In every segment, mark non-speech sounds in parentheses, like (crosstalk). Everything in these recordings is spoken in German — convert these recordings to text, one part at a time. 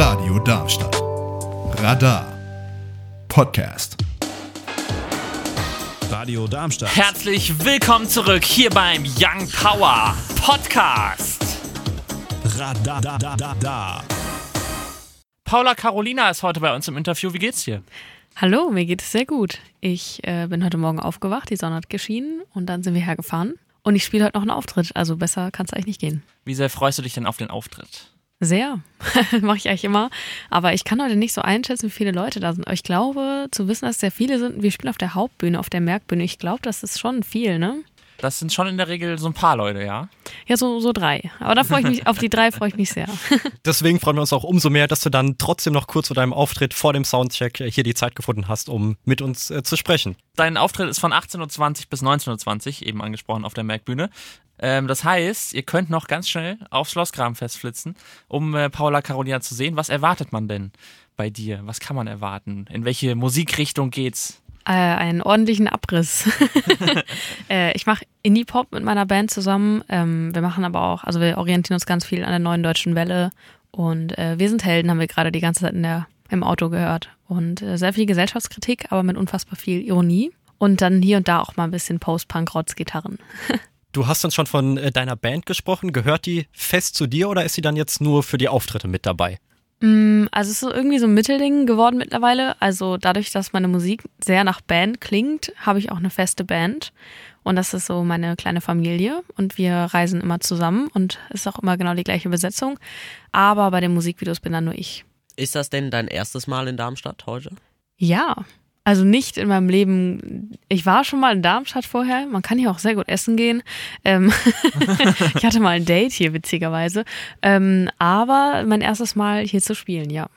Radio Darmstadt. Radar. Podcast. Radio Darmstadt. Herzlich willkommen zurück hier beim Young Power Podcast. Radar. Da, da, da, da. Paula Carolina ist heute bei uns im Interview. Wie geht's dir? Hallo, mir geht es sehr gut. Ich äh, bin heute Morgen aufgewacht, die Sonne hat geschienen und dann sind wir hergefahren. Und ich spiele heute noch einen Auftritt, also besser kann es eigentlich nicht gehen. Wie sehr freust du dich denn auf den Auftritt? Sehr. (laughs) Mache ich eigentlich immer. Aber ich kann heute nicht so einschätzen, wie viele Leute da sind. Aber ich glaube, zu wissen, dass es sehr viele sind, wir spielen auf der Hauptbühne, auf der Merkbühne. Ich glaube, das ist schon viel, ne? Das sind schon in der Regel so ein paar Leute, ja? Ja, so, so drei. Aber da freue ich mich, auf die drei freue ich mich sehr. (laughs) Deswegen freuen wir uns auch umso mehr, dass du dann trotzdem noch kurz vor deinem Auftritt vor dem Soundcheck hier die Zeit gefunden hast, um mit uns äh, zu sprechen. Dein Auftritt ist von 18.20 Uhr bis 19.20 Uhr, eben angesprochen auf der Merkbühne. Ähm, das heißt, ihr könnt noch ganz schnell aufs Schloss Grabenfest flitzen, um äh, Paula Carolina zu sehen. Was erwartet man denn bei dir? Was kann man erwarten? In welche Musikrichtung geht's? Äh, einen ordentlichen Abriss. (laughs) (laughs) äh, ich mache Indie-Pop mit meiner Band zusammen. Ähm, wir machen aber auch, also wir orientieren uns ganz viel an der neuen deutschen Welle. Und äh, Wir sind Helden haben wir gerade die ganze Zeit in der, im Auto gehört. Und äh, sehr viel Gesellschaftskritik, aber mit unfassbar viel Ironie. Und dann hier und da auch mal ein bisschen Post-Punk-Rotz-Gitarren. (laughs) Du hast uns schon von äh, deiner Band gesprochen. Gehört die fest zu dir oder ist sie dann jetzt nur für die Auftritte mit dabei? Mm, Also es ist so irgendwie so ein Mittelding geworden mittlerweile. Also dadurch, dass meine Musik sehr nach Band klingt, habe ich auch eine feste Band. Und das ist so meine kleine Familie. Und wir reisen immer zusammen und es ist auch immer genau die gleiche Besetzung. Aber bei den Musikvideos bin dann nur ich. Ist das denn dein erstes Mal in Darmstadt heute? Ja. Also nicht in meinem Leben. Ich war schon mal in Darmstadt vorher. Man kann hier auch sehr gut essen gehen. Ähm (laughs) ich hatte mal ein Date hier, witzigerweise. Ähm, aber mein erstes Mal hier zu spielen, ja.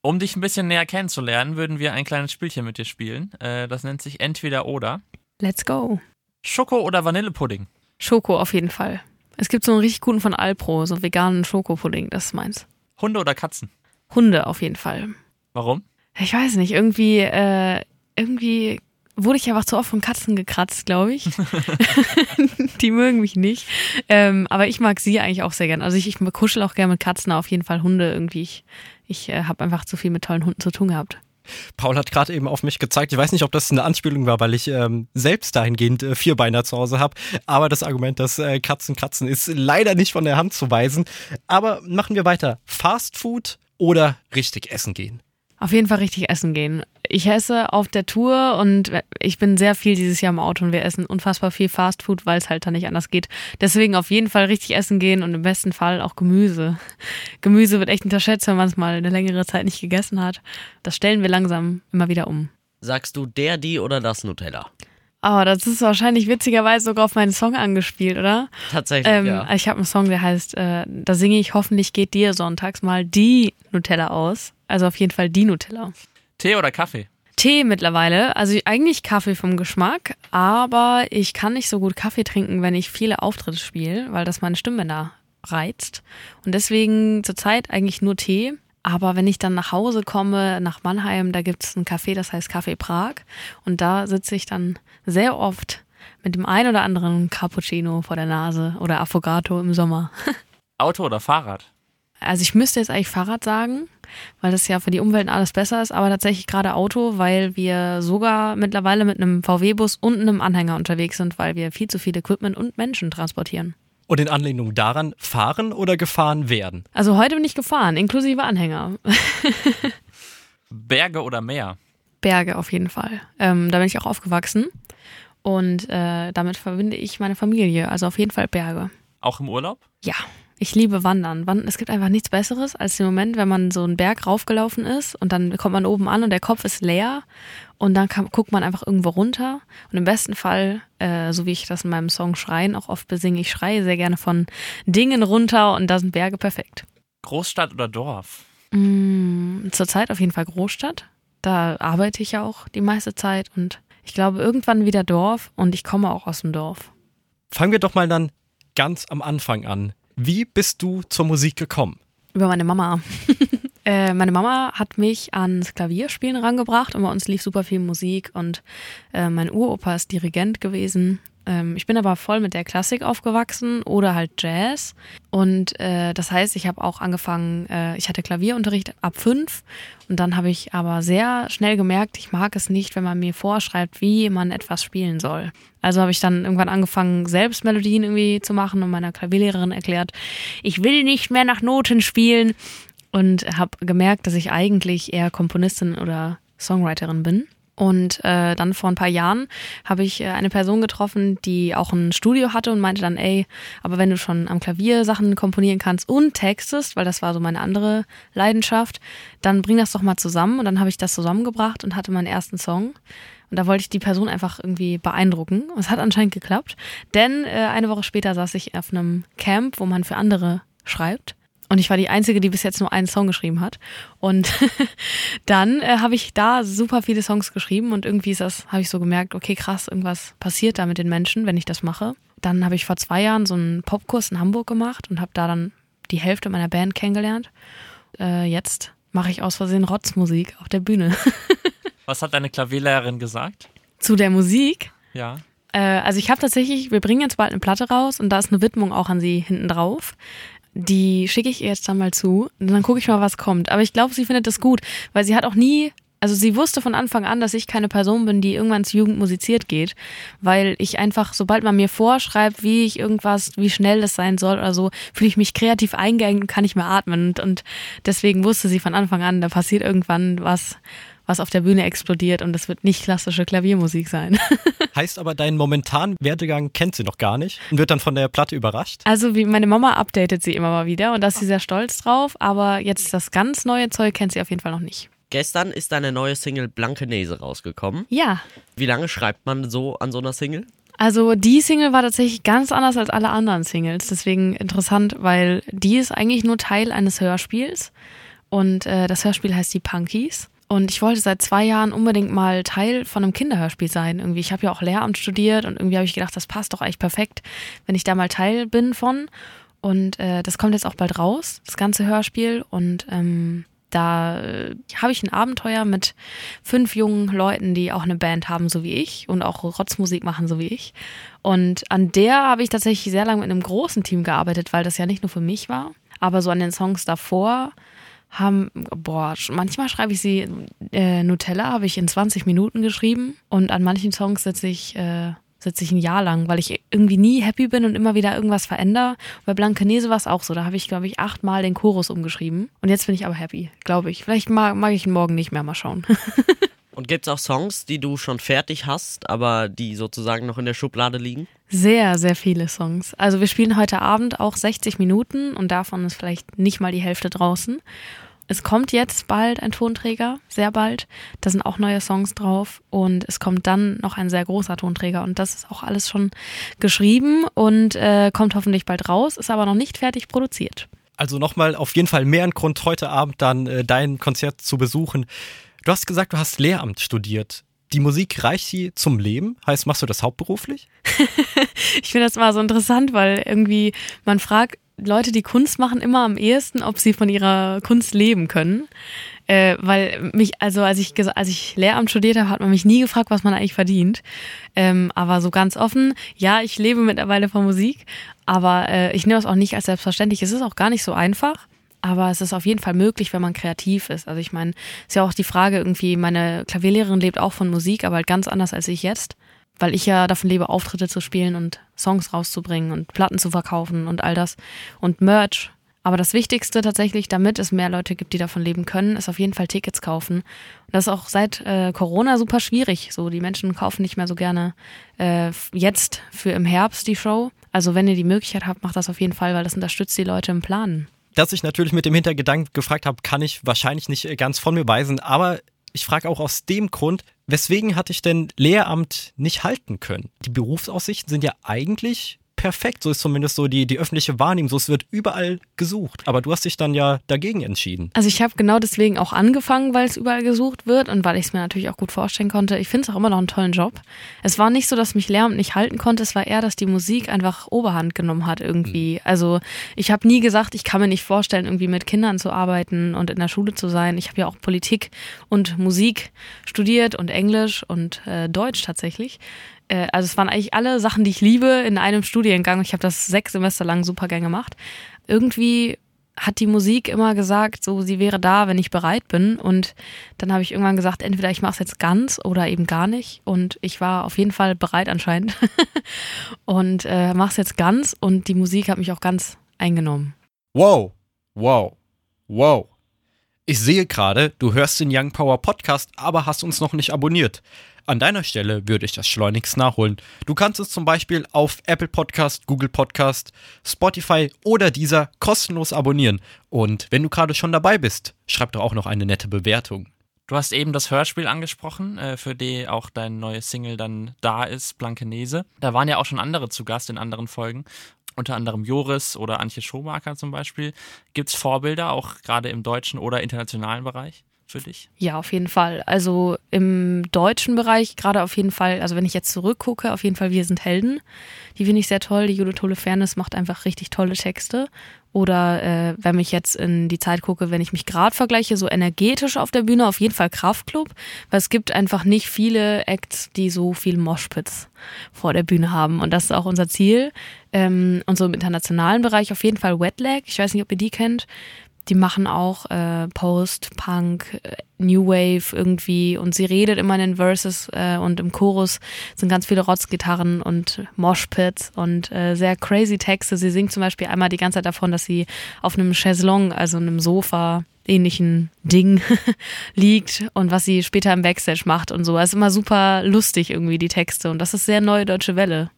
Um dich ein bisschen näher kennenzulernen, würden wir ein kleines Spielchen mit dir spielen. Äh, das nennt sich Entweder oder. Let's go. Schoko oder Vanillepudding? Schoko auf jeden Fall. Es gibt so einen richtig guten von Alpro, so veganen Schokopudding, das ist meins. Hunde oder Katzen? Hunde auf jeden Fall. Warum? Ich weiß nicht, irgendwie, äh, irgendwie wurde ich einfach zu oft von Katzen gekratzt, glaube ich. (laughs) Die mögen mich nicht. Ähm, aber ich mag sie eigentlich auch sehr gern. Also ich, ich kuschel auch gerne mit Katzen, auf jeden Fall Hunde irgendwie. Ich, ich äh, habe einfach zu viel mit tollen Hunden zu tun gehabt. Paul hat gerade eben auf mich gezeigt. Ich weiß nicht, ob das eine Anspielung war, weil ich ähm, selbst dahingehend äh, Vierbeiner zu Hause habe. Aber das Argument, dass äh, Katzen kratzen, ist leider nicht von der Hand zu weisen. Aber machen wir weiter. Fast Food oder richtig essen gehen? Auf jeden Fall richtig essen gehen. Ich esse auf der Tour und ich bin sehr viel dieses Jahr im Auto und wir essen unfassbar viel Fastfood, weil es halt da nicht anders geht. Deswegen auf jeden Fall richtig essen gehen und im besten Fall auch Gemüse. Gemüse wird echt unterschätzt, wenn man es mal eine längere Zeit nicht gegessen hat. Das stellen wir langsam immer wieder um. Sagst du der, die oder das Nutella? Aber das ist wahrscheinlich witzigerweise sogar auf meinen Song angespielt, oder? Tatsächlich, Ähm, ja. Ich habe einen Song, der heißt, äh, da singe ich, hoffentlich geht dir sonntags mal die Nutella aus. Also auf jeden Fall die Nutella. Tee oder Kaffee? Tee mittlerweile, also eigentlich Kaffee vom Geschmack, aber ich kann nicht so gut Kaffee trinken, wenn ich viele Auftritte spiele, weil das meine Stimmbänder reizt. Und deswegen zurzeit eigentlich nur Tee. Aber wenn ich dann nach Hause komme, nach Mannheim, da gibt es ein Café, das heißt Café Prag. Und da sitze ich dann sehr oft mit dem ein oder anderen Cappuccino vor der Nase oder Affogato im Sommer. (laughs) Auto oder Fahrrad? Also ich müsste jetzt eigentlich Fahrrad sagen, weil das ja für die Umwelt alles besser ist, aber tatsächlich gerade Auto, weil wir sogar mittlerweile mit einem VW-Bus und einem Anhänger unterwegs sind, weil wir viel zu viel Equipment und Menschen transportieren. Und in Anlehnung daran, fahren oder gefahren werden? Also heute bin ich gefahren, inklusive Anhänger. (laughs) Berge oder Meer? Berge auf jeden Fall. Ähm, da bin ich auch aufgewachsen und äh, damit verbinde ich meine Familie, also auf jeden Fall Berge. Auch im Urlaub? Ja, ich liebe Wandern. Es gibt einfach nichts Besseres als den Moment, wenn man so einen Berg raufgelaufen ist und dann kommt man oben an und der Kopf ist leer und dann kann, guckt man einfach irgendwo runter und im besten Fall, äh, so wie ich das in meinem Song Schreien auch oft besinge, ich schreie sehr gerne von Dingen runter und da sind Berge perfekt. Großstadt oder Dorf? Mm, zurzeit auf jeden Fall Großstadt. Da arbeite ich ja auch die meiste Zeit und ich glaube irgendwann wieder Dorf und ich komme auch aus dem Dorf. Fangen wir doch mal dann ganz am Anfang an. Wie bist du zur Musik gekommen? Über meine Mama. (laughs) Äh, meine Mama hat mich ans Klavierspielen rangebracht und bei uns lief super viel Musik und äh, mein Uropa ist Dirigent gewesen. Ähm, ich bin aber voll mit der Klassik aufgewachsen oder halt Jazz. Und äh, das heißt, ich habe auch angefangen, äh, ich hatte Klavierunterricht ab fünf und dann habe ich aber sehr schnell gemerkt, ich mag es nicht, wenn man mir vorschreibt, wie man etwas spielen soll. Also habe ich dann irgendwann angefangen, selbst Melodien irgendwie zu machen und meiner Klavierlehrerin erklärt, ich will nicht mehr nach Noten spielen und habe gemerkt, dass ich eigentlich eher Komponistin oder Songwriterin bin. Und äh, dann vor ein paar Jahren habe ich äh, eine Person getroffen, die auch ein Studio hatte und meinte dann, ey, aber wenn du schon am Klavier Sachen komponieren kannst und textest, weil das war so meine andere Leidenschaft, dann bring das doch mal zusammen. Und dann habe ich das zusammengebracht und hatte meinen ersten Song. Und da wollte ich die Person einfach irgendwie beeindrucken. Und es hat anscheinend geklappt, denn äh, eine Woche später saß ich auf einem Camp, wo man für andere schreibt. Und ich war die Einzige, die bis jetzt nur einen Song geschrieben hat. Und (laughs) dann äh, habe ich da super viele Songs geschrieben und irgendwie ist das, habe ich so gemerkt, okay, krass, irgendwas passiert da mit den Menschen, wenn ich das mache. Dann habe ich vor zwei Jahren so einen Popkurs in Hamburg gemacht und habe da dann die Hälfte meiner Band kennengelernt. Äh, jetzt mache ich aus Versehen Rotzmusik auf der Bühne. (laughs) Was hat deine Klavierlehrerin gesagt? Zu der Musik. Ja. Äh, also ich habe tatsächlich, wir bringen jetzt bald eine Platte raus und da ist eine Widmung auch an sie hinten drauf. Die schicke ich ihr jetzt dann mal zu und dann gucke ich mal, was kommt. Aber ich glaube, sie findet das gut, weil sie hat auch nie, also sie wusste von Anfang an, dass ich keine Person bin, die irgendwann zu Jugend musiziert geht, weil ich einfach, sobald man mir vorschreibt, wie ich irgendwas, wie schnell das sein soll oder so, fühle ich mich kreativ eingeengt und kann nicht mehr atmen. Und, und deswegen wusste sie von Anfang an, da passiert irgendwann was, was auf der Bühne explodiert und das wird nicht klassische Klaviermusik sein. (laughs) Heißt aber, deinen momentanen Werdegang kennt sie noch gar nicht und wird dann von der Platte überrascht? Also wie meine Mama updatet sie immer mal wieder und da ist sie sehr stolz drauf, aber jetzt das ganz neue Zeug kennt sie auf jeden Fall noch nicht. Gestern ist deine neue Single Blankenese rausgekommen. Ja, Wie lange schreibt man so an so einer Single? also die Single war tatsächlich ganz anders als alle anderen Singles, deswegen interessant, weil die ist eigentlich nur Teil eines Hörspiels und äh, das Hörspiel heißt die Punkies. Und ich wollte seit zwei Jahren unbedingt mal Teil von einem Kinderhörspiel sein. Irgendwie, ich habe ja auch Lehramt studiert und irgendwie habe ich gedacht, das passt doch eigentlich perfekt, wenn ich da mal Teil bin von. Und äh, das kommt jetzt auch bald raus, das ganze Hörspiel. Und ähm, da äh, habe ich ein Abenteuer mit fünf jungen Leuten, die auch eine Band haben, so wie ich, und auch Rotzmusik machen, so wie ich. Und an der habe ich tatsächlich sehr lange mit einem großen Team gearbeitet, weil das ja nicht nur für mich war, aber so an den Songs davor haben, boah, manchmal schreibe ich sie, äh, Nutella habe ich in 20 Minuten geschrieben und an manchen Songs sitze ich, äh, sitze ich ein Jahr lang, weil ich irgendwie nie happy bin und immer wieder irgendwas verändere. Bei Blankenese war es auch so, da habe ich, glaube ich, achtmal den Chorus umgeschrieben und jetzt bin ich aber happy, glaube ich. Vielleicht mag, mag ich ihn morgen nicht mehr, mal schauen. (laughs) Und gibt es auch Songs, die du schon fertig hast, aber die sozusagen noch in der Schublade liegen? Sehr, sehr viele Songs. Also wir spielen heute Abend auch 60 Minuten und davon ist vielleicht nicht mal die Hälfte draußen. Es kommt jetzt bald ein Tonträger, sehr bald. Da sind auch neue Songs drauf und es kommt dann noch ein sehr großer Tonträger und das ist auch alles schon geschrieben und äh, kommt hoffentlich bald raus, ist aber noch nicht fertig produziert. Also nochmal auf jeden Fall mehr ein Grund, heute Abend dann äh, dein Konzert zu besuchen. Du hast gesagt, du hast Lehramt studiert. Die Musik reicht sie zum Leben? Heißt, machst du das hauptberuflich? (laughs) Ich finde das immer so interessant, weil irgendwie man fragt Leute, die Kunst machen, immer am ehesten, ob sie von ihrer Kunst leben können. Äh, weil mich, also als ich, als ich Lehramt studiert habe, hat man mich nie gefragt, was man eigentlich verdient. Ähm, aber so ganz offen, ja, ich lebe mittlerweile von Musik, aber äh, ich nehme es auch nicht als selbstverständlich. Es ist auch gar nicht so einfach. Aber es ist auf jeden Fall möglich, wenn man kreativ ist. Also ich meine, ist ja auch die Frage irgendwie, meine Klavierlehrerin lebt auch von Musik, aber halt ganz anders als ich jetzt. Weil ich ja davon lebe, Auftritte zu spielen und Songs rauszubringen und Platten zu verkaufen und all das. Und Merch. Aber das Wichtigste tatsächlich, damit es mehr Leute gibt, die davon leben können, ist auf jeden Fall Tickets kaufen. Und das ist auch seit äh, Corona super schwierig. So, die Menschen kaufen nicht mehr so gerne äh, jetzt für im Herbst die Show. Also wenn ihr die Möglichkeit habt, macht das auf jeden Fall, weil das unterstützt die Leute im Planen. Dass ich natürlich mit dem Hintergedanken gefragt habe, kann ich wahrscheinlich nicht äh, ganz von mir weisen, aber ich frage auch aus dem Grund, weswegen hatte ich denn Lehramt nicht halten können? Die Berufsaussichten sind ja eigentlich perfekt. So ist zumindest so die, die öffentliche Wahrnehmung. So, es wird überall gesucht. Aber du hast dich dann ja dagegen entschieden. Also ich habe genau deswegen auch angefangen, weil es überall gesucht wird und weil ich es mir natürlich auch gut vorstellen konnte. Ich finde es auch immer noch einen tollen Job. Es war nicht so, dass mich Lehramt nicht halten konnte. Es war eher, dass die Musik einfach Oberhand genommen hat irgendwie. Also ich habe nie gesagt, ich kann mir nicht vorstellen, irgendwie mit Kindern zu arbeiten und in der Schule zu sein. Ich habe ja auch Politik und Musik studiert und Englisch und äh, Deutsch tatsächlich. Äh, also es waren eigentlich alle Sachen, die ich liebe, in einem Studiengang. Ich habe das sechs Semester lang super gern gemacht. Irgendwie hat die Musik immer gesagt, so sie wäre da, wenn ich bereit bin. Und dann habe ich irgendwann gesagt, entweder ich mache es jetzt ganz oder eben gar nicht. Und ich war auf jeden Fall bereit anscheinend (laughs) und äh, mache es jetzt ganz. Und die Musik hat mich auch ganz eingenommen. Wow, wow, wow. Ich sehe gerade, du hörst den Young Power Podcast, aber hast uns noch nicht abonniert. An deiner Stelle würde ich das schleunigst nachholen. Du kannst es zum Beispiel auf Apple Podcast, Google Podcast, Spotify oder dieser kostenlos abonnieren. Und wenn du gerade schon dabei bist, schreib doch auch noch eine nette Bewertung. Du hast eben das Hörspiel angesprochen, äh, für die auch dein neues Single dann da ist, Blankenese. Da waren ja auch schon andere zu Gast in anderen Folgen. Unter anderem Joris oder Antje Schomaker zum Beispiel. Gibt es Vorbilder, auch gerade im deutschen oder internationalen Bereich für dich? Ja, auf jeden Fall. Also im deutschen Bereich gerade auf jeden Fall, also wenn ich jetzt zurückgucke, auf jeden Fall Wir sind Helden. Die finde ich sehr toll. Die Judith Tole Fairness macht einfach richtig tolle Texte. Oder äh, wenn ich jetzt in die Zeit gucke, wenn ich mich gerade vergleiche, so energetisch auf der Bühne, auf jeden Fall Kraftclub, weil es gibt einfach nicht viele Acts, die so viel Moshpits vor der Bühne haben. Und das ist auch unser Ziel. Ähm, und so im internationalen Bereich auf jeden Fall Wetlag. Ich weiß nicht, ob ihr die kennt. Die machen auch äh, Post-Punk, äh, New Wave irgendwie und sie redet immer in den Verses äh, und im Chorus sind ganz viele Rotzgitarren und Moshpits und äh, sehr crazy Texte. Sie singt zum Beispiel einmal die ganze Zeit davon, dass sie auf einem Chaiselong, also einem Sofa, ähnlichen Ding (laughs) liegt und was sie später im Backstage macht und so. Es ist immer super lustig irgendwie, die Texte und das ist sehr neue deutsche Welle.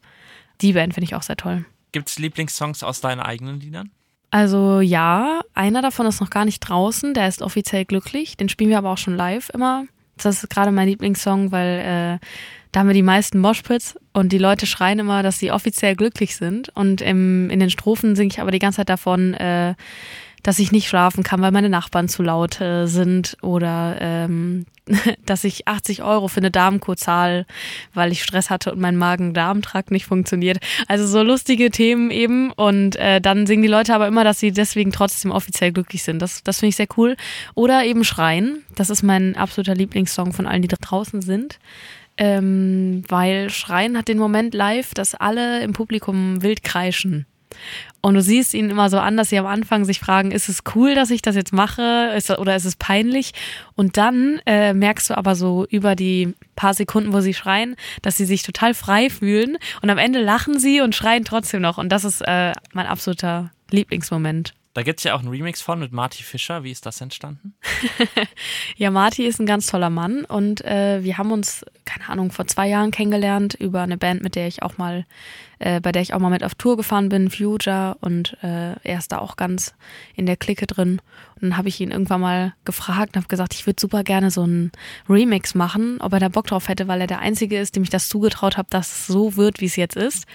Die Band finde ich auch sehr toll. Gibt es Lieblingssongs aus deinen eigenen Liedern? Also ja, einer davon ist noch gar nicht draußen, der ist offiziell glücklich. Den spielen wir aber auch schon live immer. Das ist gerade mein Lieblingssong, weil äh, da haben wir die meisten Moshpits und die Leute schreien immer, dass sie offiziell glücklich sind. Und im, in den Strophen singe ich aber die ganze Zeit davon, äh, dass ich nicht schlafen kann, weil meine Nachbarn zu laut äh, sind oder ähm, (laughs) dass ich 80 Euro für eine Darmkur zahle, weil ich Stress hatte und mein Magen-Darm-Trakt nicht funktioniert. Also so lustige Themen eben und äh, dann singen die Leute aber immer, dass sie deswegen trotzdem offiziell glücklich sind. Das, das finde ich sehr cool. Oder eben Schreien. Das ist mein absoluter Lieblingssong von allen, die da draußen sind. Ähm, weil Schreien hat den Moment live, dass alle im Publikum wild kreischen. Und du siehst ihnen immer so an, dass sie am Anfang sich fragen, ist es cool, dass ich das jetzt mache ist, oder ist es peinlich? Und dann äh, merkst du aber so über die paar Sekunden, wo sie schreien, dass sie sich total frei fühlen. Und am Ende lachen sie und schreien trotzdem noch. Und das ist äh, mein absoluter Lieblingsmoment. Da gibt es ja auch einen Remix von mit Marty Fischer. Wie ist das entstanden? (laughs) Ja, Marty ist ein ganz toller Mann und äh, wir haben uns, keine Ahnung, vor zwei Jahren kennengelernt über eine Band, mit der ich auch mal, äh, bei der ich auch mal mit auf Tour gefahren bin, Future und äh, er ist da auch ganz in der Clique drin. Und dann habe ich ihn irgendwann mal gefragt und habe gesagt, ich würde super gerne so einen Remix machen, ob er da Bock drauf hätte, weil er der Einzige ist, dem ich das zugetraut habe, dass es so wird, wie es jetzt ist.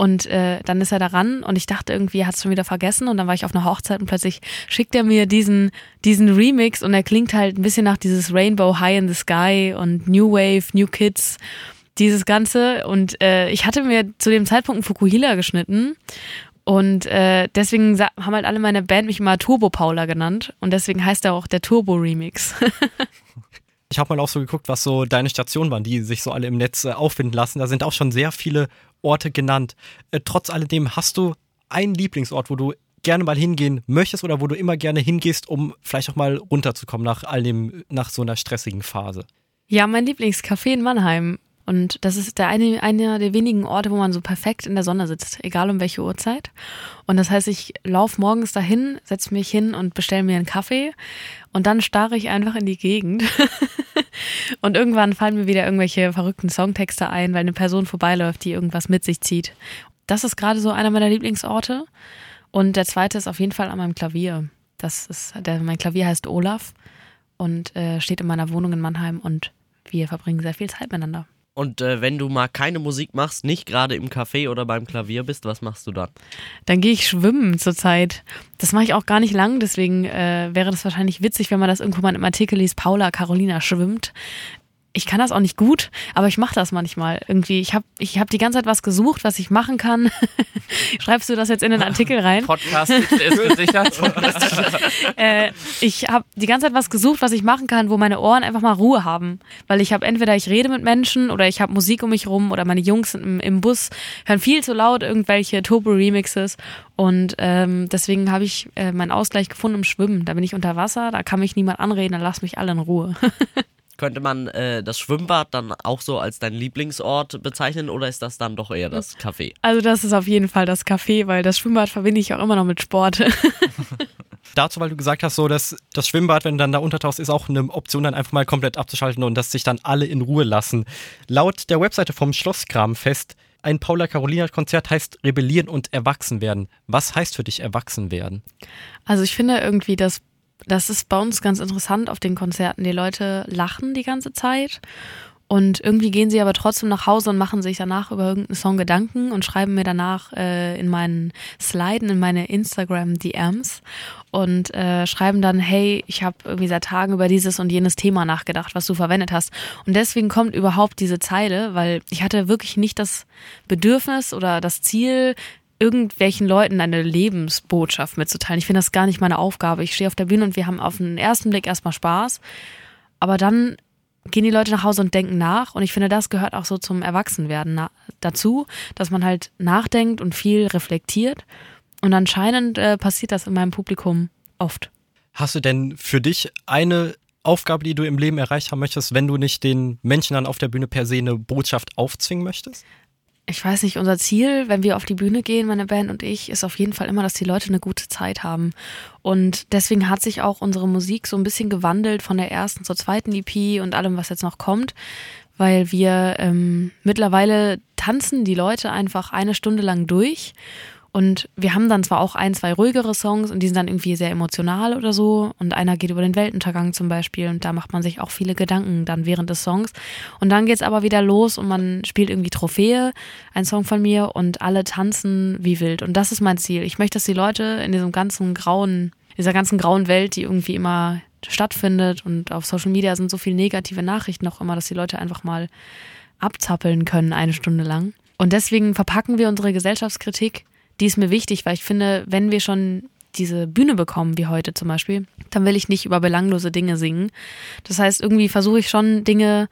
Und äh, dann ist er daran und ich dachte irgendwie, er hat es schon wieder vergessen und dann war ich auf einer Hochzeit und plötzlich schickt er mir diesen, diesen Remix und er klingt halt ein bisschen nach dieses Rainbow High in the Sky und New Wave, New Kids, dieses Ganze. Und äh, ich hatte mir zu dem Zeitpunkt einen Fukuhila geschnitten und äh, deswegen haben halt alle meine Band mich immer Turbo Paula genannt und deswegen heißt er auch der Turbo Remix. (laughs) Ich habe mal auch so geguckt, was so deine Stationen waren, die sich so alle im Netz äh, auffinden lassen. Da sind auch schon sehr viele Orte genannt. Äh, trotz alledem hast du einen Lieblingsort, wo du gerne mal hingehen möchtest oder wo du immer gerne hingehst, um vielleicht auch mal runterzukommen nach all dem, nach so einer stressigen Phase. Ja, mein Lieblingscafé in Mannheim. Und das ist der eine, einer der wenigen Orte, wo man so perfekt in der Sonne sitzt, egal um welche Uhrzeit. Und das heißt, ich laufe morgens dahin, setze mich hin und bestelle mir einen Kaffee und dann starre ich einfach in die Gegend. (laughs) und irgendwann fallen mir wieder irgendwelche verrückten Songtexte ein, weil eine Person vorbeiläuft, die irgendwas mit sich zieht. Das ist gerade so einer meiner Lieblingsorte. Und der zweite ist auf jeden Fall an meinem Klavier. Das ist, der, mein Klavier heißt Olaf und äh, steht in meiner Wohnung in Mannheim und wir verbringen sehr viel Zeit miteinander. Und äh, wenn du mal keine Musik machst, nicht gerade im Café oder beim Klavier bist, was machst du dann? Dann gehe ich schwimmen zurzeit. Das mache ich auch gar nicht lang, deswegen äh, wäre das wahrscheinlich witzig, wenn man das irgendwo mal im Artikel liest, Paula Carolina schwimmt. Ich kann das auch nicht gut, aber ich mache das manchmal irgendwie. Ich habe ich hab die ganze Zeit was gesucht, was ich machen kann. (laughs) Schreibst du das jetzt in den Artikel rein? Podcast (laughs) ist gesichert. äh, ich habe die ganze Zeit was gesucht, was ich machen kann, wo meine Ohren einfach mal Ruhe haben. Weil ich habe entweder ich rede mit Menschen oder ich habe Musik um mich rum oder meine Jungs im, im Bus hören viel zu laut irgendwelche Turbo-Remixes. Und ähm, deswegen habe ich äh, meinen Ausgleich gefunden im Schwimmen. Da bin ich unter Wasser, da kann mich niemand anreden, dann lass mich alle in Ruhe. (laughs) Könnte man äh, das Schwimmbad dann auch so als dein Lieblingsort bezeichnen oder ist das dann doch eher das Café? Also das ist auf jeden Fall das Café, weil das Schwimmbad verbinde ich auch immer noch mit Sport. (laughs) (laughs) Dazu, weil du gesagt hast, so dass das Schwimmbad, wenn du dann da untertauchst, ist auch eine Option, dann einfach mal komplett abzuschalten und dass sich dann alle in Ruhe lassen. Laut der Webseite vom Schlosskramfest, ein Paula Carolina Konzert heißt Rebellieren und Erwachsen werden. Was heißt für dich Erwachsen werden? Also ich finde irgendwie, dass das ist bei uns ganz interessant auf den Konzerten. Die Leute lachen die ganze Zeit und irgendwie gehen sie aber trotzdem nach Hause und machen sich danach über irgendeinen Song Gedanken und schreiben mir danach äh, in meinen Sliden, in meine Instagram-DMs und äh, schreiben dann, hey, ich habe irgendwie seit Tagen über dieses und jenes Thema nachgedacht, was du verwendet hast. Und deswegen kommt überhaupt diese Zeile, weil ich hatte wirklich nicht das Bedürfnis oder das Ziel, irgendwelchen Leuten eine Lebensbotschaft mitzuteilen. Ich finde das gar nicht meine Aufgabe. Ich stehe auf der Bühne und wir haben auf den ersten Blick erstmal Spaß, aber dann gehen die Leute nach Hause und denken nach und ich finde, das gehört auch so zum Erwachsenwerden dazu, dass man halt nachdenkt und viel reflektiert und anscheinend äh, passiert das in meinem Publikum oft. Hast du denn für dich eine Aufgabe, die du im Leben erreicht haben möchtest, wenn du nicht den Menschen dann auf der Bühne per se eine Botschaft aufzwingen möchtest? Ich weiß nicht, unser Ziel, wenn wir auf die Bühne gehen, meine Band und ich, ist auf jeden Fall immer, dass die Leute eine gute Zeit haben. Und deswegen hat sich auch unsere Musik so ein bisschen gewandelt von der ersten zur zweiten EP und allem, was jetzt noch kommt, weil wir ähm, mittlerweile tanzen die Leute einfach eine Stunde lang durch und wir haben dann zwar auch ein, zwei ruhigere Songs und die sind dann irgendwie sehr emotional oder so. Und einer geht über den Weltuntergang zum Beispiel und da macht man sich auch viele Gedanken dann während des Songs. Und dann geht's aber wieder los und man spielt irgendwie Trophäe, ein Song von mir und alle tanzen wie wild. Und das ist mein Ziel. Ich möchte, dass die Leute in diesem ganzen grauen, dieser ganzen grauen Welt, die irgendwie immer stattfindet und auf Social Media sind so viele negative Nachrichten auch immer, dass die Leute einfach mal abzappeln können eine Stunde lang. Und deswegen verpacken wir unsere Gesellschaftskritik die ist mir wichtig, weil ich finde, wenn wir schon diese Bühne bekommen, wie heute zum Beispiel, dann will ich nicht über belanglose Dinge singen. Das heißt, irgendwie versuche ich schon Dinge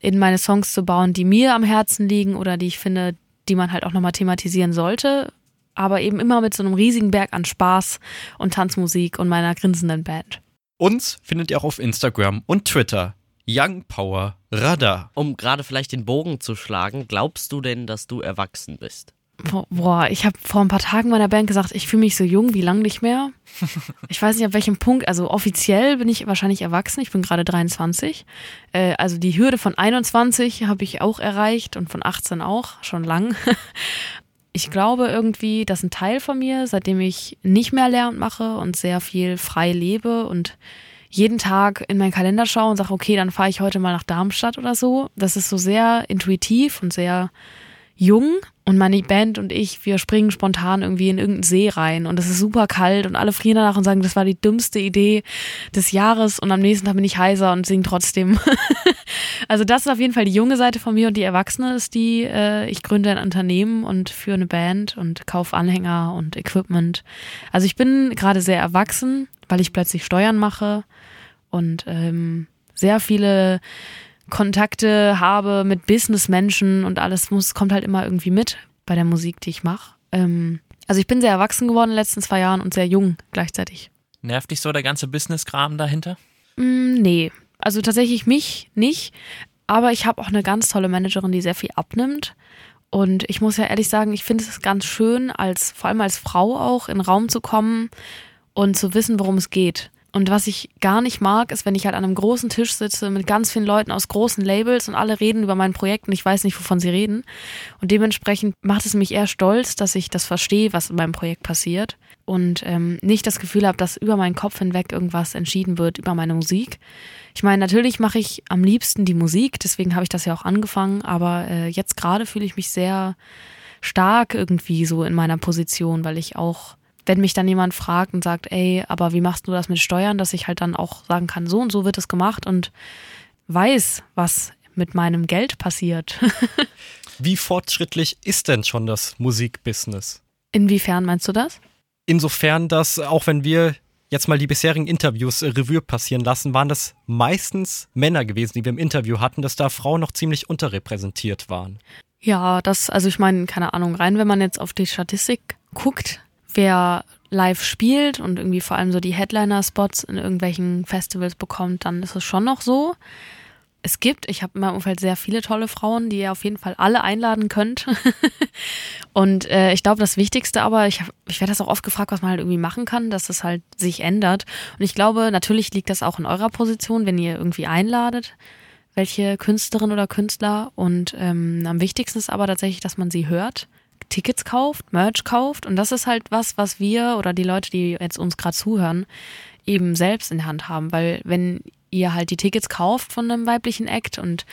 in meine Songs zu bauen, die mir am Herzen liegen oder die ich finde, die man halt auch nochmal thematisieren sollte. Aber eben immer mit so einem riesigen Berg an Spaß und Tanzmusik und meiner grinsenden Band. Uns findet ihr auch auf Instagram und Twitter. Young Power Radar. Um gerade vielleicht den Bogen zu schlagen, glaubst du denn, dass du erwachsen bist? Boah, ich habe vor ein paar Tagen meiner Band gesagt, ich fühle mich so jung wie lang nicht mehr. (laughs) Ich weiß nicht, ab welchem Punkt, also offiziell bin ich wahrscheinlich erwachsen, ich bin gerade 23. Äh, also die Hürde von 21 habe ich auch erreicht und von 18 auch, schon lang. (laughs) Ich glaube irgendwie, dass ein Teil von mir, seitdem ich nicht mehr Lehramt mache und sehr viel frei lebe und jeden Tag in meinen Kalender schaue und sage, okay, dann fahre ich heute mal nach Darmstadt oder so. Das ist so sehr intuitiv und sehr jung und meine Band und ich, wir springen spontan irgendwie in irgendeinen See rein und es ist super kalt und alle frieren danach und sagen, das war die dümmste Idee des Jahres und am nächsten Tag bin ich heiser und singe trotzdem. (laughs) also das ist auf jeden Fall die junge Seite von mir und die Erwachsene ist die, äh, ich gründe ein Unternehmen und führe eine Band und kaufe Anhänger und Equipment. Also ich bin gerade sehr erwachsen, weil ich plötzlich Steuern mache und ähm, sehr viele Kontakte habe mit Businessmenschen und alles muss, kommt halt immer irgendwie mit bei der Musik, die ich mache. Ähm, also ich bin sehr erwachsen geworden in den letzten zwei Jahren und sehr jung gleichzeitig. Nervt dich so der ganze Business-Kram dahinter? Mm, nee, also tatsächlich mich nicht. Aber ich habe auch eine ganz tolle Managerin, die sehr viel abnimmt. Und ich muss ja ehrlich sagen, ich finde es ganz schön, als vor allem als Frau auch in den Raum zu kommen und zu wissen, worum es geht. Und was ich gar nicht mag, ist, wenn ich halt an einem großen Tisch sitze mit ganz vielen Leuten aus großen Labels und alle reden über mein Projekt und ich weiß nicht, wovon sie reden. Und dementsprechend macht es mich eher stolz, dass ich das verstehe, was in meinem Projekt passiert. und ähm, nicht das Gefühl habe, dass über meinen Kopf hinweg irgendwas entschieden wird über meine Musik. Ich meine, natürlich mache ich am liebsten die Musik, deswegen habe ich das ja auch angefangen, aber äh, jetzt gerade fühle ich mich sehr stark irgendwie so in meiner Position, weil ich auch, wenn mich dann jemand fragt und sagt, ey, aber wie machst du das mit Steuern, dass ich halt dann auch sagen kann, so und so wird es gemacht und weiß, was mit meinem Geld passiert. (laughs) Wie fortschrittlich ist denn schon das Musikbusiness? Inwiefern meinst du das? Insofern, dass auch wenn wir jetzt mal die bisherigen Interviews äh, Revue passieren lassen, waren das meistens Männer gewesen, die wir im Interview hatten, dass da Frauen noch ziemlich unterrepräsentiert waren. Ja, das, also ich meine, keine Ahnung, rein, wenn man jetzt auf die Statistik guckt, wer live spielt und irgendwie vor allem so die Headliner-Spots in irgendwelchen Festivals bekommt, dann ist es schon noch so. Es gibt, ich habe in meinem Umfeld sehr viele tolle Frauen, die ihr auf jeden Fall alle einladen könnt. (laughs) und äh, ich glaube, das Wichtigste aber, ich, hab- ich werde das auch oft gefragt, was man halt irgendwie machen kann, dass es halt sich ändert. Und ich glaube, natürlich liegt das auch in eurer Position, wenn ihr irgendwie einladet, welche Künstlerin oder Künstler. Und ähm, am wichtigsten ist aber tatsächlich, dass man sie hört, Tickets kauft, Merch kauft. Und das ist halt was, was wir oder die Leute, die jetzt uns gerade zuhören, eben selbst in der Hand haben. Weil wenn ihr halt die Tickets kauft von einem weiblichen Act und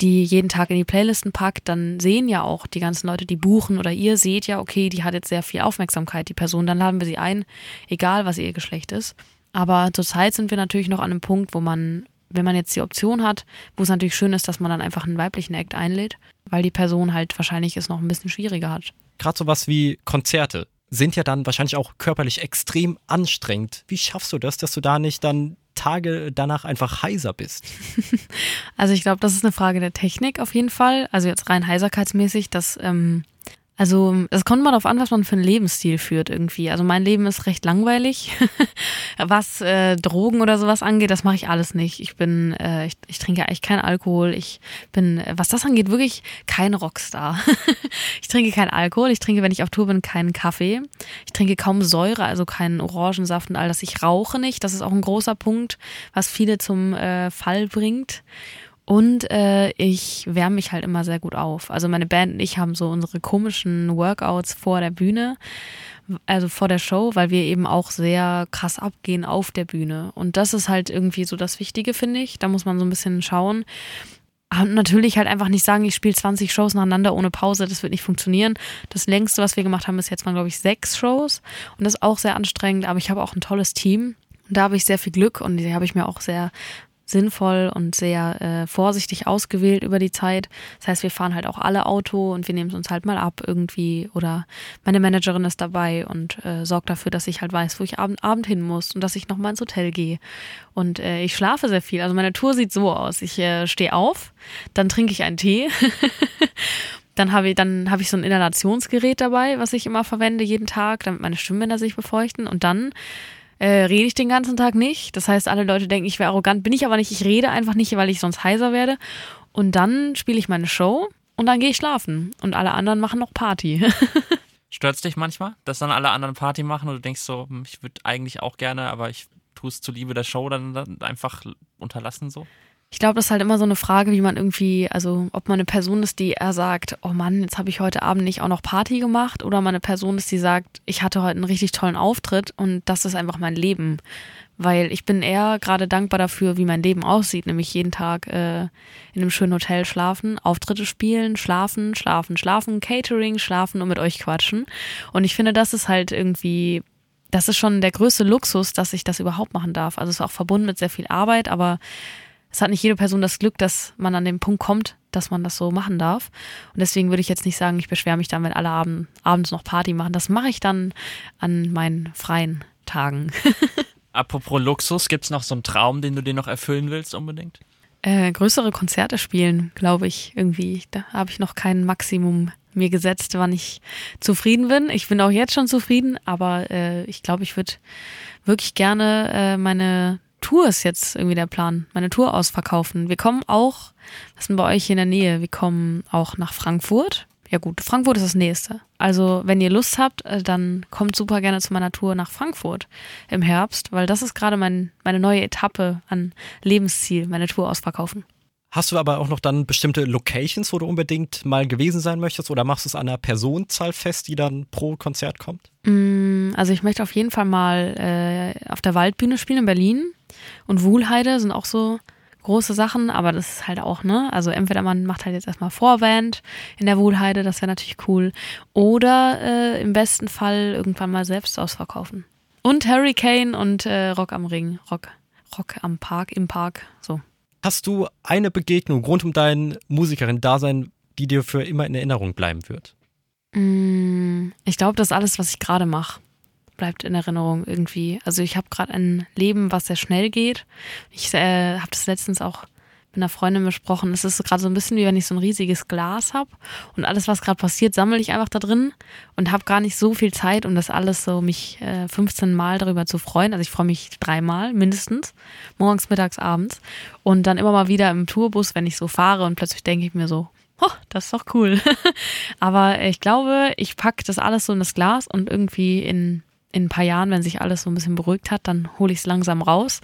die jeden Tag in die Playlisten packt, dann sehen ja auch die ganzen Leute, die buchen oder ihr seht ja, okay, die hat jetzt sehr viel Aufmerksamkeit, die Person, dann laden wir sie ein, egal was ihr Geschlecht ist. Aber zurzeit sind wir natürlich noch an einem Punkt, wo man, wenn man jetzt die Option hat, wo es natürlich schön ist, dass man dann einfach einen weiblichen Act einlädt, weil die Person halt wahrscheinlich es noch ein bisschen schwieriger hat. Gerade sowas wie Konzerte sind ja dann wahrscheinlich auch körperlich extrem anstrengend. Wie schaffst du das, dass du da nicht dann Tage danach einfach heiser bist? (laughs) Also ich glaube, das ist eine Frage der Technik auf jeden Fall. Also jetzt rein heiserkeitsmäßig, dass ähm, also es kommt mal darauf an, was man für einen Lebensstil führt irgendwie. Also mein Leben ist recht langweilig. (laughs) was äh, Drogen oder sowas angeht, das mache ich alles nicht. Ich bin, äh, ich, ich trinke eigentlich keinen Alkohol. Ich bin, was das angeht, wirklich kein Rockstar. (laughs) ich trinke keinen Alkohol. Ich trinke, wenn ich auf Tour bin, keinen Kaffee. Ich trinke kaum Säure, also keinen Orangensaft und all das. Ich rauche nicht. Das ist auch ein großer Punkt, was viele zum äh, Fall bringt. Und äh, ich wärme mich halt immer sehr gut auf. Also meine Band und ich haben so unsere komischen Workouts vor der Bühne, also vor der Show, weil wir eben auch sehr krass abgehen auf der Bühne. Und das ist halt irgendwie so das Wichtige, finde ich. Da muss man so ein bisschen schauen. Und natürlich halt einfach nicht sagen, ich spiele 20 Shows nacheinander ohne Pause, das wird nicht funktionieren. Das längste, was wir gemacht haben, ist jetzt waren, glaube ich, sechs Shows. Und das ist auch sehr anstrengend, aber ich habe auch ein tolles Team. Und da habe ich sehr viel Glück und die habe ich mir auch sehr sinnvoll und sehr äh, vorsichtig ausgewählt über die Zeit. Das heißt, wir fahren halt auch alle Auto und wir nehmen es uns halt mal ab irgendwie oder meine Managerin ist dabei und äh, sorgt dafür, dass ich halt weiß, wo ich Abend, Abend hin muss und dass ich nochmal ins Hotel gehe. Und äh, ich schlafe sehr viel. Also meine Tour sieht so aus. Ich äh, stehe auf, dann trinke ich einen Tee. (laughs) Dann habe ich, dann habe ich so ein Inhalationsgerät dabei, was ich immer verwende jeden Tag, damit meine Stimmbänder sich befeuchten. Und dann äh, rede ich den ganzen Tag nicht. Das heißt, alle Leute denken, ich wäre arrogant, bin ich aber nicht. Ich rede einfach nicht, weil ich sonst heiser werde. Und dann spiele ich meine Show und dann gehe ich schlafen. Und alle anderen machen noch Party. (laughs) Stört's dich manchmal, dass dann alle anderen Party machen und du denkst so, hm, ich würde eigentlich auch gerne, aber ich tue es zuliebe der Show dann, dann einfach unterlassen so? Ich glaube, das ist halt immer so eine Frage, wie man irgendwie, also ob man eine Person ist, die eher sagt, oh Mann, jetzt habe ich heute Abend nicht auch noch Party gemacht, oder man eine Person ist, die sagt, ich hatte heute einen richtig tollen Auftritt und das ist einfach mein Leben. Weil ich bin eher gerade dankbar dafür, wie mein Leben aussieht, nämlich jeden Tag äh, in einem schönen Hotel schlafen, Auftritte spielen, schlafen, schlafen, schlafen, Catering, schlafen und mit euch quatschen. Und ich finde, das ist halt irgendwie das ist schon der größte Luxus, dass ich das überhaupt machen darf. Also es ist auch verbunden mit sehr viel Arbeit, aber es hat nicht jede Person das Glück, dass man an den Punkt kommt, dass man das so machen darf. Und deswegen würde ich jetzt nicht sagen, ich beschwere mich dann, wenn alle Abend, abends noch Party machen. Das mache ich dann an meinen freien Tagen. (laughs) Apropos Luxus, gibt's noch so einen Traum, den du dir noch erfüllen willst unbedingt? Äh, größere Konzerte spielen, glaube ich, irgendwie. Da habe ich noch kein Maximum mir gesetzt, wann ich zufrieden bin. Ich bin auch jetzt schon zufrieden, aber äh, ich glaube, ich würde wirklich gerne äh, meine Tour ist jetzt irgendwie der Plan, meine Tour ausverkaufen. Wir kommen auch, was ist denn bei euch hier in der Nähe? Wir kommen auch nach Frankfurt. Ja gut, Frankfurt ist das nächste. Also wenn ihr Lust habt, äh, dann kommt super gerne zu meiner Tour nach Frankfurt im Herbst, weil das ist gerade mein, meine neue Etappe an Lebensziel, meine Tour ausverkaufen. Hast du aber auch noch dann bestimmte Locations, wo du unbedingt mal gewesen sein möchtest oder machst du es an einer Personenzahl fest, die dann pro Konzert kommt? Mm, Also ich möchte auf jeden Fall mal äh, auf der Waldbühne spielen in Berlin. Und Wuhlheide sind auch so große Sachen, aber das ist halt auch, ne? Also entweder man macht halt jetzt erstmal Vorband in der Wuhlheide, das wäre natürlich cool. Oder äh, im besten Fall irgendwann mal selbst ausverkaufen. Und Hurricane und äh, Rock am Ring. Rock, Rock am Park, im Park. So. Hast du eine Begegnung rund um dein Musikerin-Dasein, die dir für immer in Erinnerung bleiben wird? Mm, Ich glaube, das ist alles, was ich gerade mache, bleibt in Erinnerung irgendwie. Also ich habe gerade ein Leben, was sehr schnell geht. Ich äh, habe das letztens auch mit einer Freundin besprochen. Es ist gerade so ein bisschen wie wenn ich so ein riesiges Glas habe und alles, was gerade passiert, sammle ich einfach da drin und habe gar nicht so viel Zeit, um das alles so mich äh, 15 Mal darüber zu freuen. Also ich freue mich dreimal mindestens, morgens, mittags, abends und dann immer mal wieder im Tourbus, wenn ich so fahre und plötzlich denke ich mir so, oh, das ist doch cool. (laughs) Aber ich glaube, ich packe das alles so in das Glas und irgendwie in, in ein paar Jahren, wenn sich alles so ein bisschen beruhigt hat, dann hole ich es langsam raus.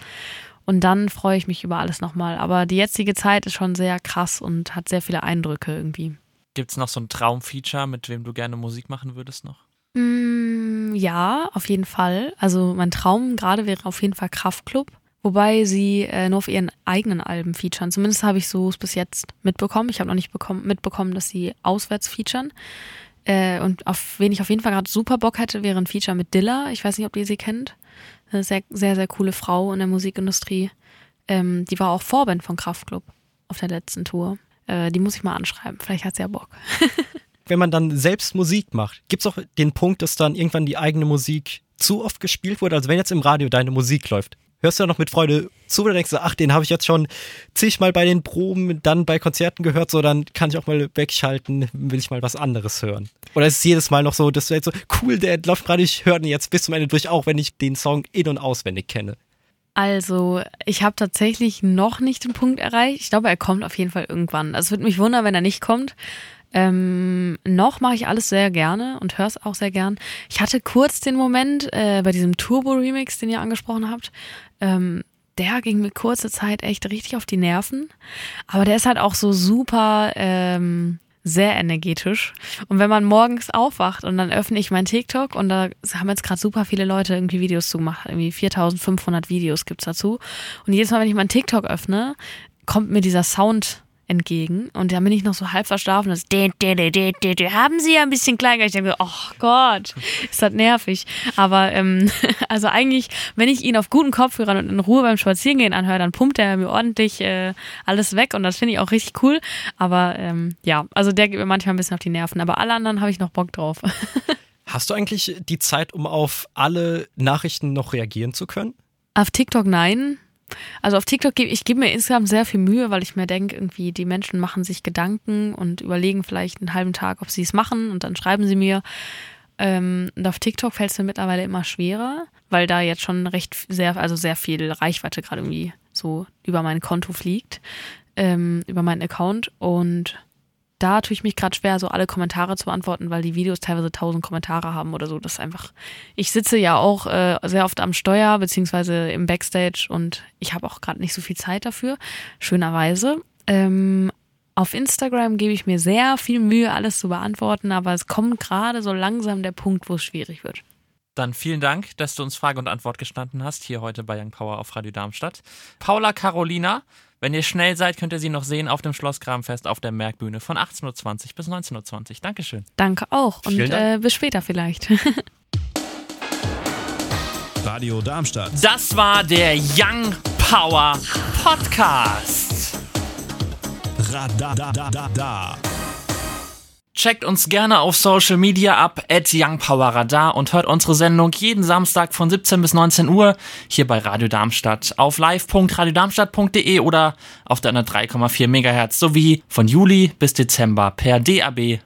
Und dann freue ich mich über alles nochmal. Aber die jetzige Zeit ist schon sehr krass und hat sehr viele Eindrücke irgendwie. Gibt es noch so ein Traumfeature, mit wem du gerne Musik machen würdest noch? Mm, ja, auf jeden Fall. Also mein Traum gerade wäre auf jeden Fall Kraftklub. Wobei sie äh, nur auf ihren eigenen Alben featuren. Zumindest habe ich so es bis jetzt mitbekommen. Ich habe noch nicht bekommen, mitbekommen, dass sie auswärts featuren. Äh, und auf wen ich auf jeden Fall gerade super Bock hätte, wäre ein Feature mit Dilla. Ich weiß nicht, ob ihr sie kennt. Eine sehr, sehr, sehr coole Frau in der Musikindustrie. Ähm, die war auch Vorband von Kraftklub auf der letzten Tour. Äh, die muss ich mal anschreiben. Vielleicht hat sie ja Bock. (laughs) Wenn man dann selbst Musik macht, gibt es auch den Punkt, dass dann irgendwann die eigene Musik zu oft gespielt wurde? Also wenn jetzt im Radio deine Musik läuft, hörst du da noch mit Freude zu oder denkst du, ach, den habe ich jetzt schon zigmal bei den Proben, dann bei Konzerten gehört, so dann kann ich auch mal wegschalten, will ich mal was anderes hören. Oder ist es jedes Mal noch so, dass du jetzt so, cool, der läuft gerade, ich höre den jetzt bis zum Ende durch, auch wenn ich den Song in- und auswendig kenne. Also, ich habe tatsächlich noch nicht den Punkt erreicht. Ich glaube, er kommt auf jeden Fall irgendwann. Also, es würde mich wundern, wenn er nicht kommt. Ähm, noch mache ich alles sehr gerne und höre es auch sehr gern. Ich hatte kurz den Moment äh, bei diesem Turbo-Remix, den ihr angesprochen habt. Ähm, der ging mir kurze Zeit echt richtig auf die Nerven. Aber der ist halt auch so super ähm, sehr energetisch. Und wenn man morgens aufwacht und dann öffne ich mein TikTok und da haben jetzt gerade super viele Leute irgendwie Videos zu gemacht. Irgendwie 4500 Videos gibt's dazu. Und jedes Mal, wenn ich mein TikTok öffne, kommt mir dieser Sound entgegen und dann bin ich noch so halb verschlafen. Das haben sie ja ein bisschen klein. Ich denke, oh Gott, ist das nervig. Aber ähm, (laughs) also eigentlich, wenn ich ihn auf guten Kopfhörern und in Ruhe beim Spazierengehen anhöre, dann pumpt er mir ordentlich äh, alles weg und das finde ich auch richtig cool. Aber ähm, ja, also der geht mir manchmal ein bisschen auf die Nerven. Aber alle anderen habe ich noch Bock drauf. (laughs) Hast du eigentlich die Zeit, um auf alle Nachrichten noch reagieren zu können? Auf TikTok nein. Also auf TikTok gebe ich gebe mir insgesamt sehr viel Mühe, weil ich mir denke, irgendwie die Menschen machen sich Gedanken und überlegen vielleicht einen halben Tag, ob sie es machen und dann schreiben sie mir. Ähm, und auf TikTok fällt es mir mittlerweile immer schwerer, weil da jetzt schon recht sehr, also sehr viel Reichweite gerade irgendwie so über mein Konto fliegt, ähm, über meinen Account und da tue ich mich gerade schwer, so alle Kommentare zu beantworten, weil die Videos teilweise tausend Kommentare haben oder so. Das ist einfach. Ich sitze ja auch äh, sehr oft am Steuer beziehungsweise im Backstage und ich habe auch gerade nicht so viel Zeit dafür, schönerweise. Ähm, auf Instagram gebe ich mir sehr viel Mühe, alles zu beantworten, aber es kommt gerade so langsam der Punkt, wo es schwierig wird. Dann vielen Dank, dass du uns Frage und Antwort gestanden hast, hier heute bei Young Power auf Radio Darmstadt. Paula Carolina, wenn ihr schnell seid, könnt ihr sie noch sehen auf dem Schloss Kramfest auf der Merkbühne von 18.20 Uhr bis 19.20 Uhr. Dankeschön. Danke auch und äh, bis später vielleicht. (laughs) Radio Darmstadt. Das war der Young Power Podcast. Radar. Checkt uns gerne auf Social Media ab, at YoungPowerRadar und hört unsere Sendung jeden Samstag von 17 bis 19 Uhr hier bei Radio Darmstadt auf live.radiodarmstadt.de oder auf der 3,4 MHz sowie von Juli bis Dezember per DAB+.